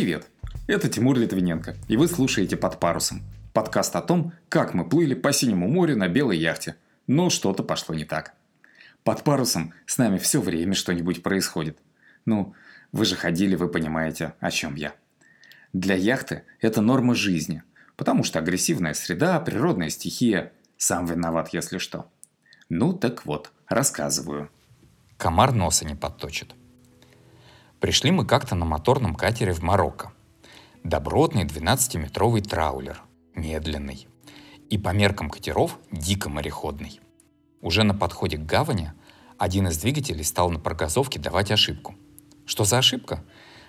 Привет! Это Тимур Литвиненко, и вы слушаете «Под парусом». Подкаст о том, как мы плыли по синему морю на белой яхте. Но что-то пошло не так. Под парусом с нами все время что-нибудь происходит. Ну, вы же ходили, вы понимаете, о чем я. Для яхты это норма жизни, потому что агрессивная среда, природная стихия. Сам виноват, если что. Ну так вот, рассказываю. Комар носа не подточит. Пришли мы как-то на моторном катере в Марокко. Добротный 12-метровый траулер, медленный. И по меркам катеров дико мореходный. Уже на подходе к гавани один из двигателей стал на прогазовке давать ошибку. Что за ошибка?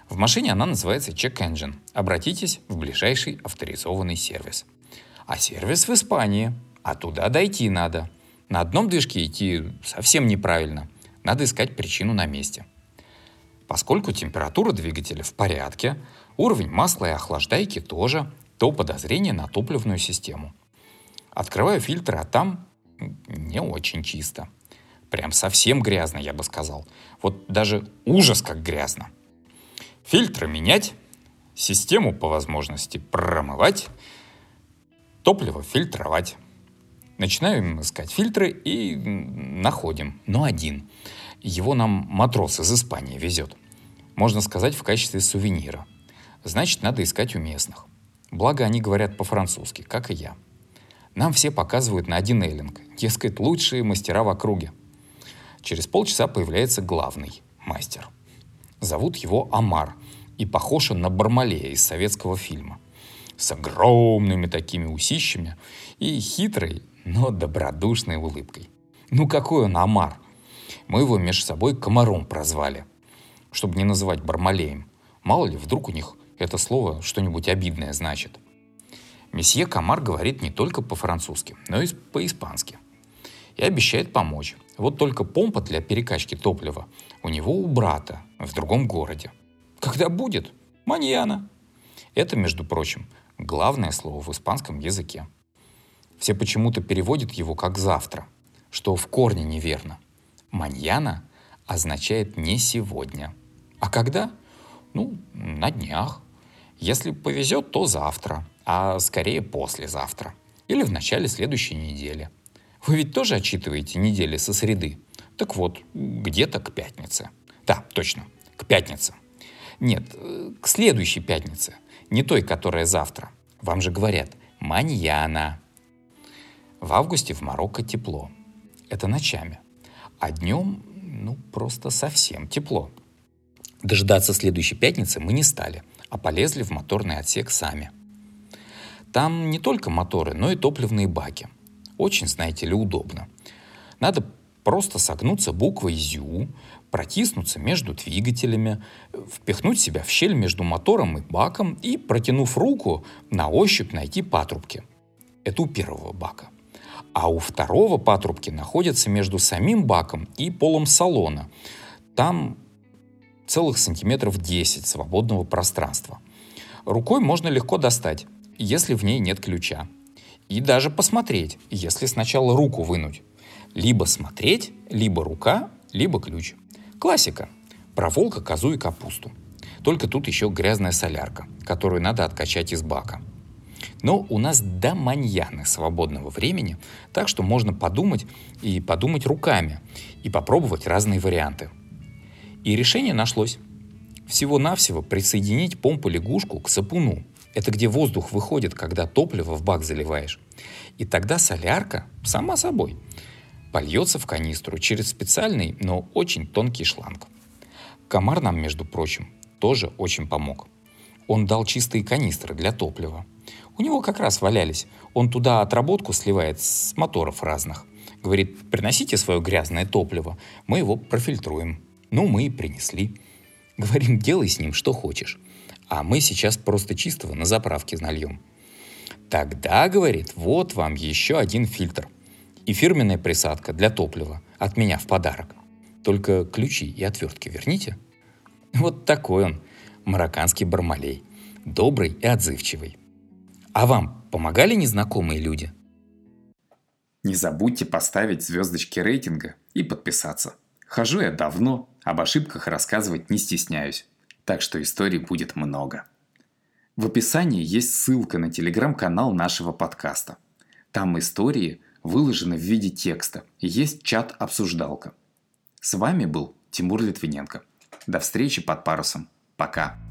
В машине она называется Check Engine. Обратитесь в ближайший авторизованный сервис. А сервис в Испании, а туда дойти надо. На одном движке идти совсем неправильно. Надо искать причину на месте. Поскольку температура двигателя в порядке, уровень масла и охлаждайки тоже, то подозрение на топливную систему. Открываю фильтр, а там не очень чисто. Прям совсем грязно, я бы сказал. Вот даже ужас как грязно. Фильтры менять, систему по возможности промывать, топливо фильтровать. Начинаем искать фильтры и находим, но один. Его нам матрос из Испании везет можно сказать, в качестве сувенира. Значит, надо искать у местных. Благо, они говорят по-французски, как и я. Нам все показывают на один эллинг, дескать, лучшие мастера в округе. Через полчаса появляется главный мастер. Зовут его Амар, и похож он на Бармалея из советского фильма. С огромными такими усищами и хитрой, но добродушной улыбкой. Ну какой он Амар? Мы его между собой комаром прозвали чтобы не называть Бармалеем. Мало ли, вдруг у них это слово что-нибудь обидное значит. Месье Камар говорит не только по-французски, но и по-испански. И обещает помочь. Вот только помпа для перекачки топлива у него у брата в другом городе. Когда будет? Маньяна. Это, между прочим, главное слово в испанском языке. Все почему-то переводят его как «завтра», что в корне неверно. Маньяна означает «не сегодня», а когда? Ну, на днях. Если повезет, то завтра, а скорее послезавтра. Или в начале следующей недели. Вы ведь тоже отчитываете недели со среды? Так вот, где-то к пятнице. Да, точно, к пятнице. Нет, к следующей пятнице. Не той, которая завтра. Вам же говорят, маньяна. В августе в Марокко тепло. Это ночами. А днем, ну, просто совсем тепло. Дожидаться следующей пятницы мы не стали, а полезли в моторный отсек сами. Там не только моторы, но и топливные баки. Очень, знаете ли, удобно. Надо просто согнуться буквой «ЗЮ», протиснуться между двигателями, впихнуть себя в щель между мотором и баком и, протянув руку, на ощупь найти патрубки. Это у первого бака. А у второго патрубки находятся между самим баком и полом салона. Там целых сантиметров 10 свободного пространства. Рукой можно легко достать, если в ней нет ключа. И даже посмотреть, если сначала руку вынуть. Либо смотреть, либо рука, либо ключ. Классика. Про волка, козу и капусту. Только тут еще грязная солярка, которую надо откачать из бака. Но у нас до маньяны свободного времени, так что можно подумать и подумать руками, и попробовать разные варианты – и решение нашлось. Всего-навсего присоединить помпу-лягушку к сапуну. Это где воздух выходит, когда топливо в бак заливаешь. И тогда солярка, сама собой, польется в канистру через специальный, но очень тонкий шланг. Комар нам, между прочим, тоже очень помог. Он дал чистые канистры для топлива. У него как раз валялись. Он туда отработку сливает с моторов разных. Говорит, приносите свое грязное топливо, мы его профильтруем. Ну, мы и принесли. Говорим, делай с ним что хочешь. А мы сейчас просто чистого на заправке нальем. Тогда, говорит, вот вам еще один фильтр. И фирменная присадка для топлива от меня в подарок. Только ключи и отвертки верните. Вот такой он, марокканский бармалей. Добрый и отзывчивый. А вам помогали незнакомые люди? Не забудьте поставить звездочки рейтинга и подписаться. Хожу я давно, об ошибках рассказывать не стесняюсь. Так что историй будет много. В описании есть ссылка на телеграм-канал нашего подкаста. Там истории выложены в виде текста и есть чат-обсуждалка. С вами был Тимур Литвиненко. До встречи под парусом. Пока.